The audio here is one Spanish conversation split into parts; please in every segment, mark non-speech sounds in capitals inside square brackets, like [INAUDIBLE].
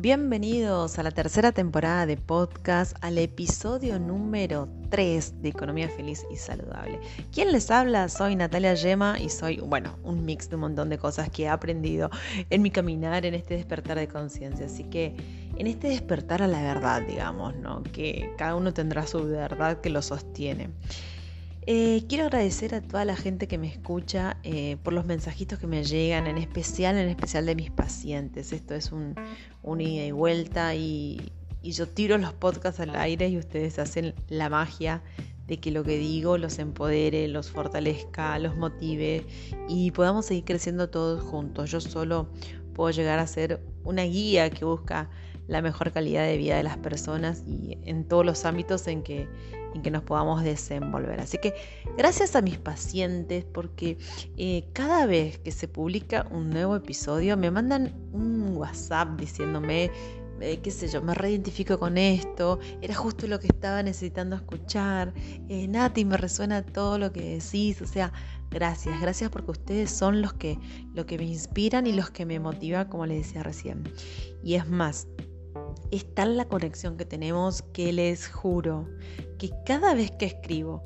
Bienvenidos a la tercera temporada de podcast, al episodio número 3 de Economía Feliz y Saludable. ¿Quién les habla? Soy Natalia Yema y soy, bueno, un mix de un montón de cosas que he aprendido en mi caminar, en este despertar de conciencia. Así que en este despertar a la verdad, digamos, ¿no? Que cada uno tendrá su verdad que lo sostiene. Eh, quiero agradecer a toda la gente que me escucha eh, por los mensajitos que me llegan, en especial, en especial de mis pacientes. Esto es un, ida y vuelta y, yo tiro los podcasts al aire y ustedes hacen la magia de que lo que digo los empodere, los fortalezca, los motive y podamos seguir creciendo todos juntos. Yo solo puedo llegar a ser una guía que busca la mejor calidad de vida de las personas y en todos los ámbitos en que en que nos podamos desenvolver. Así que gracias a mis pacientes porque eh, cada vez que se publica un nuevo episodio me mandan un WhatsApp diciéndome, eh, qué sé yo, me reidentifico con esto, era justo lo que estaba necesitando escuchar, eh, Nati, me resuena todo lo que decís, o sea, gracias, gracias porque ustedes son los que, lo que me inspiran y los que me motivan, como les decía recién. Y es más, es tal la conexión que tenemos que les juro que cada vez que escribo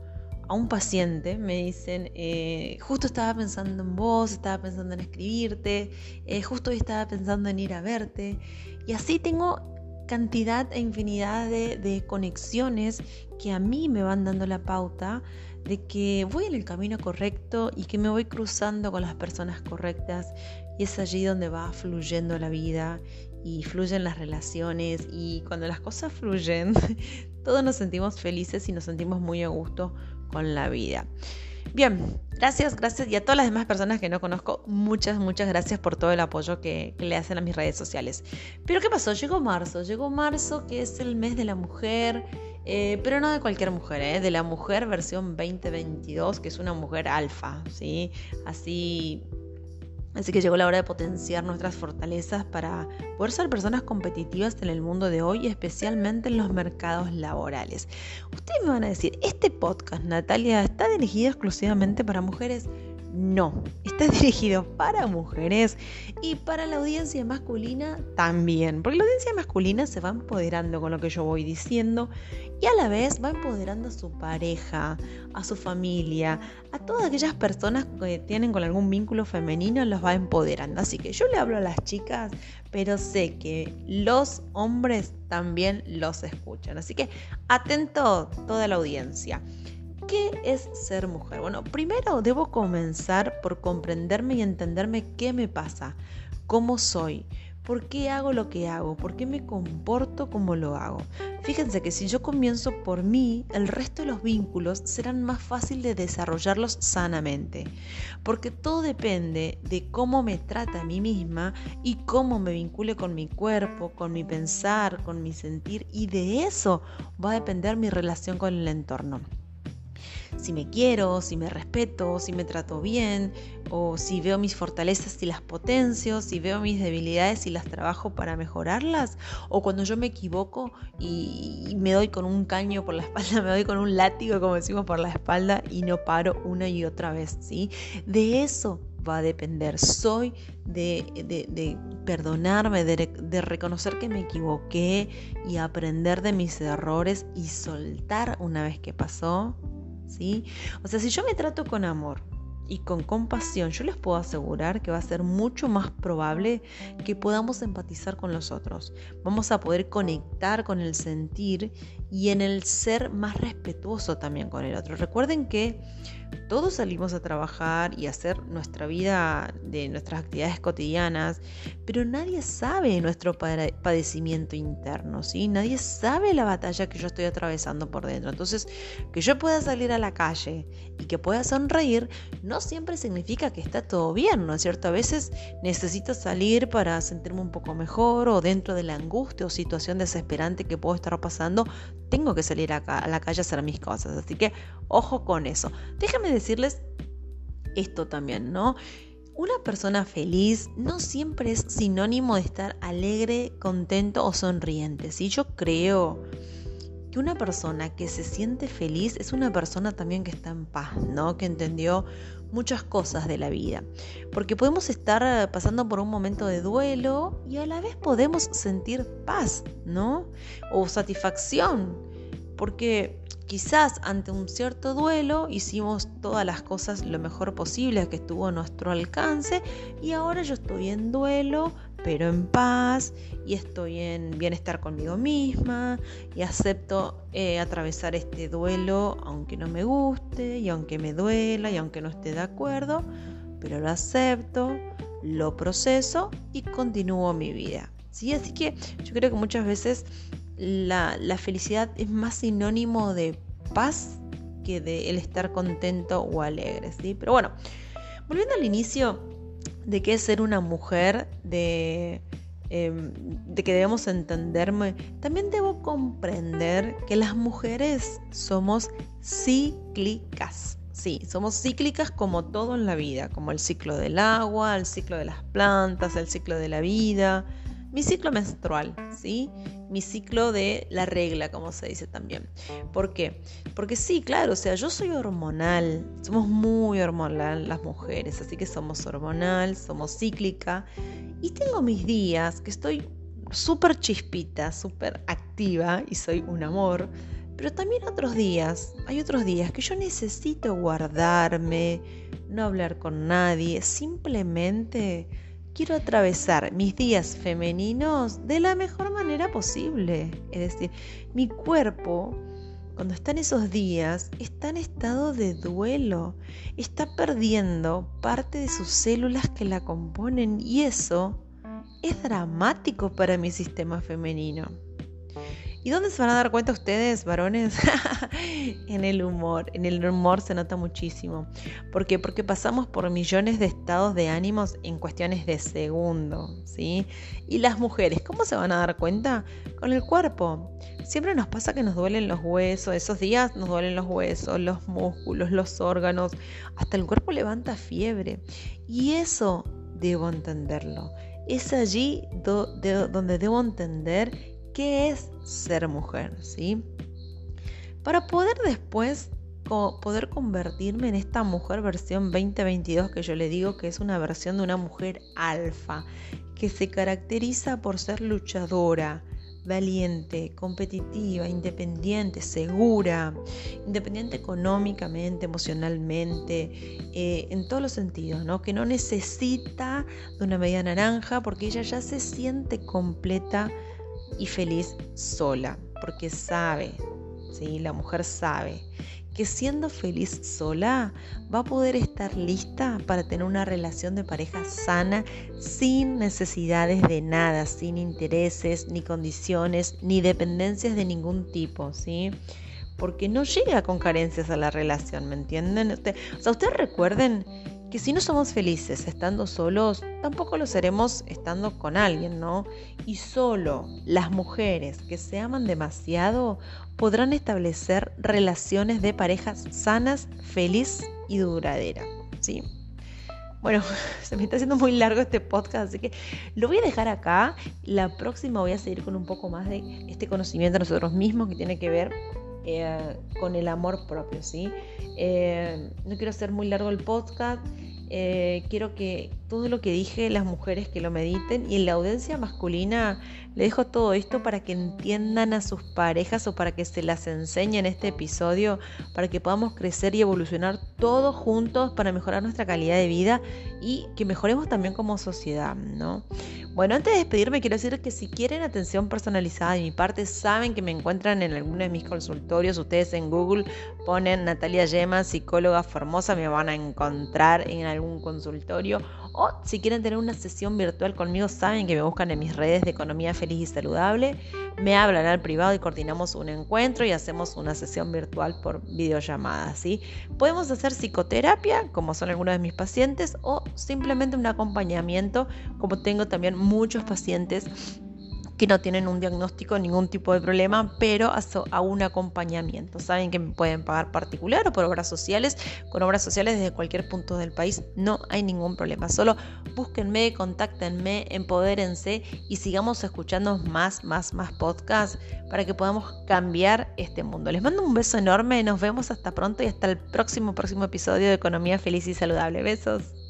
a un paciente me dicen, eh, justo estaba pensando en vos, estaba pensando en escribirte, eh, justo hoy estaba pensando en ir a verte. Y así tengo cantidad e infinidad de, de conexiones que a mí me van dando la pauta de que voy en el camino correcto y que me voy cruzando con las personas correctas y es allí donde va fluyendo la vida y fluyen las relaciones y cuando las cosas fluyen, [LAUGHS] todos nos sentimos felices y nos sentimos muy a gusto con la vida. Bien, gracias, gracias. Y a todas las demás personas que no conozco, muchas, muchas gracias por todo el apoyo que, le hacen a mis redes sociales. Pero ¿qué pasó? Llegó marzo, llegó marzo, que es el mes de la mujer, eh, pero no de cualquier mujer, ¿eh? de la mujer versión 2022, que es una mujer alfa, ¿sí? Así Así que llegó la hora de potenciar nuestras fortalezas para poder ser personas competitivas en el mundo de hoy, especialmente en los mercados laborales. Ustedes me van a decir, ¿este podcast, Natalia, está dirigido exclusivamente para mujeres? No, está [LAUGHS] dirigido para mujeres y para la audiencia masculina también, porque la audiencia masculina se va empoderando con lo que yo voy diciendo y a la vez va empoderando a su pareja, a su familia, a todas aquellas personas que tienen con algún vínculo femenino, los va empoderando. Así que yo le hablo a las chicas, pero sé que los hombres también los escuchan. Así que atento toda la audiencia. ¿Qué es ser mujer? Bueno, primero debo comenzar por comprenderme y entenderme qué me pasa, cómo soy, por qué hago lo que hago, por qué me comporto como lo hago. Fíjense que si yo comienzo por mí, el resto de los vínculos serán más fácil de desarrollarlos sanamente, porque todo depende de cómo me trata a mí misma y cómo me vincule con mi cuerpo, con mi pensar, con mi sentir, y de eso va a depender mi relación con el entorno si me quiero, si me respeto, si me trato bien, o si veo mis fortalezas y las potencio, si veo mis debilidades y las trabajo para mejorarlas, o cuando yo me equivoco y, me doy con un caño por la [LAUGHS] espalda, me doy con un látigo, como decimos, por la espalda y no paro una y otra vez, ¿sí? De eso va a depender. Soy de, de, perdonarme, de, de, reconocer que me equivoqué y aprender de mis errores y soltar una vez que pasó. O sea, si yo me trato con amor y con compasión, yo les puedo asegurar que va a ser mucho más probable que podamos empatizar con los otros. Vamos a poder conectar con el sentir y en el ser más respetuoso también con el otro. Recuerden que todos salimos a trabajar y a hacer nuestra vida de nuestras actividades cotidianas, pero nadie sabe nuestro padecimiento interno, ¿sí? Nadie sabe la batalla que yo estoy atravesando por dentro. Entonces, que yo pueda salir a la calle y que pueda sonreír, no siempre significa que está todo bien, ¿no es cierto? A veces necesito salir para sentirme un poco mejor o dentro de la angustia o situación desesperante que puedo estar pasando, tengo que salir a, la calle a hacer mis cosas. Así que ojo con eso. Déjenme decirles esto también, ¿no? Una persona feliz no siempre es sinónimo de estar alegre, contento o sonriente. Si yo creo que una persona que se siente feliz es una persona también que está en paz, ¿no? Que entendió muchas cosas de la vida. Porque podemos estar pasando por un momento de duelo y a la vez podemos sentir paz, ¿no? O satisfacción. Porque quizás ante un cierto duelo hicimos todas las cosas lo mejor posible que estuvo a nuestro alcance y ahora yo estoy en duelo, pero en paz y estoy en bienestar conmigo misma y acepto eh, atravesar este duelo aunque no me guste y aunque me duela y aunque no esté de acuerdo, pero lo acepto, lo proceso y continúo mi vida. ¿sí? Así que yo creo que muchas veces la, felicidad es más sinónimo de paz que de el estar contento o alegre. ¿sí? Pero bueno, volviendo al inicio, de qué es ser una mujer, de, em, de que debemos entenderme, también debo comprender que las mujeres somos cíclicas. Sí, somos cíclicas como todo en la vida, como el ciclo del agua, el ciclo de las plantas, el ciclo de la vida, mi ciclo menstrual, ¿sí? Mi ciclo de la regla, como se dice también. ¿Por qué? Porque sí, claro, o sea, yo soy hormonal, somos muy hormonal las mujeres, así que somos hormonal, somos cíclica y tengo mis días que estoy súper chispita, súper activa y soy un amor. Pero también otros días, hay otros días que yo necesito guardarme, no hablar con nadie, simplemente quiero atravesar mis días femeninos de la mejor manera posible. Es decir, mi cuerpo, cuando está en esos días, está en estado de duelo, está perdiendo parte de sus células que la componen y eso es dramático para mi sistema femenino. ¿Y dónde se van a dar cuenta ustedes, varones? [LAUGHS] en el humor. En el humor se nota muchísimo. ¿Por qué? Porque pasamos por millones de estados de ánimos en cuestiones de segundo, ¿sí? Y las mujeres, ¿cómo se van a dar cuenta? Con el cuerpo. Siempre nos pasa que nos duelen los huesos, esos días nos duelen los huesos, los músculos, los órganos, hasta el cuerpo levanta fiebre. Y eso debo entenderlo. Es allí donde debo entender qué es ser mujer, ¿sí? Para poder después poder convertirme en esta mujer versión 2022 que yo le digo que es una versión de una mujer alfa, que se caracteriza por ser luchadora, valiente, competitiva, independiente, segura, independiente económicamente, emocionalmente, eh, en todos los sentidos, ¿no? que no necesita de una media naranja porque ella ya se siente completa y feliz sola, porque sabe, ¿sí? la mujer sabe que siendo feliz sola va a poder estar lista para tener una relación de pareja sana sin necesidades de nada, sin intereses, ni condiciones, ni dependencias de ningún tipo, ¿sí? Porque no llega con carencias a la relación, ¿me entienden? O sea, ustedes recuerden que si no somos felices estando solos, tampoco lo seremos estando con alguien, ¿no? Y solo las mujeres que se aman demasiado podrán establecer relaciones de parejas sanas, feliz y duradera, ¿sí? Bueno, [LAUGHS] se me está haciendo muy largo este podcast, así que lo voy a dejar acá. La próxima voy a seguir con un poco más de este conocimiento de nosotros mismos que tiene que ver eh, con el amor propio, ¿sí? Eh, no quiero hacer muy largo el podcast. Eh, quiero que todo lo que dije, las mujeres que lo mediten y en la audiencia masculina le dejo todo esto para que entiendan a sus parejas o para que se las enseñen este episodio, para que podamos crecer y evolucionar todos juntos para mejorar nuestra calidad de vida y que mejoremos también como sociedad, ¿no? Bueno, antes de despedirme quiero decir que si quieren atención personalizada de mi parte, saben que me encuentran en alguno de mis consultorios. Ustedes en Google ponen Natalia Yema, psicóloga formosa, me van a encontrar en algún consultorio. O si quieren tener una sesión virtual conmigo, saben que me buscan en mis redes de economía feliz y saludable. Me hablan al privado y coordinamos un encuentro y hacemos una sesión virtual por videollamada. ¿sí? Podemos hacer psicoterapia, como son algunos de mis pacientes, o simplemente un acompañamiento, como tengo también muchos pacientes que no tienen un diagnóstico, ningún tipo de problema, pero a, un acompañamiento. Saben que me pueden pagar particular o por obras sociales. Con obras sociales desde cualquier punto del país no hay ningún problema. Solo búsquenme, contáctenme, empodérense y sigamos escuchando más, más, más podcasts para que podamos cambiar este mundo. Les mando un beso enorme, nos vemos hasta pronto y hasta el próximo, próximo episodio de Economía Feliz y Saludable. Besos.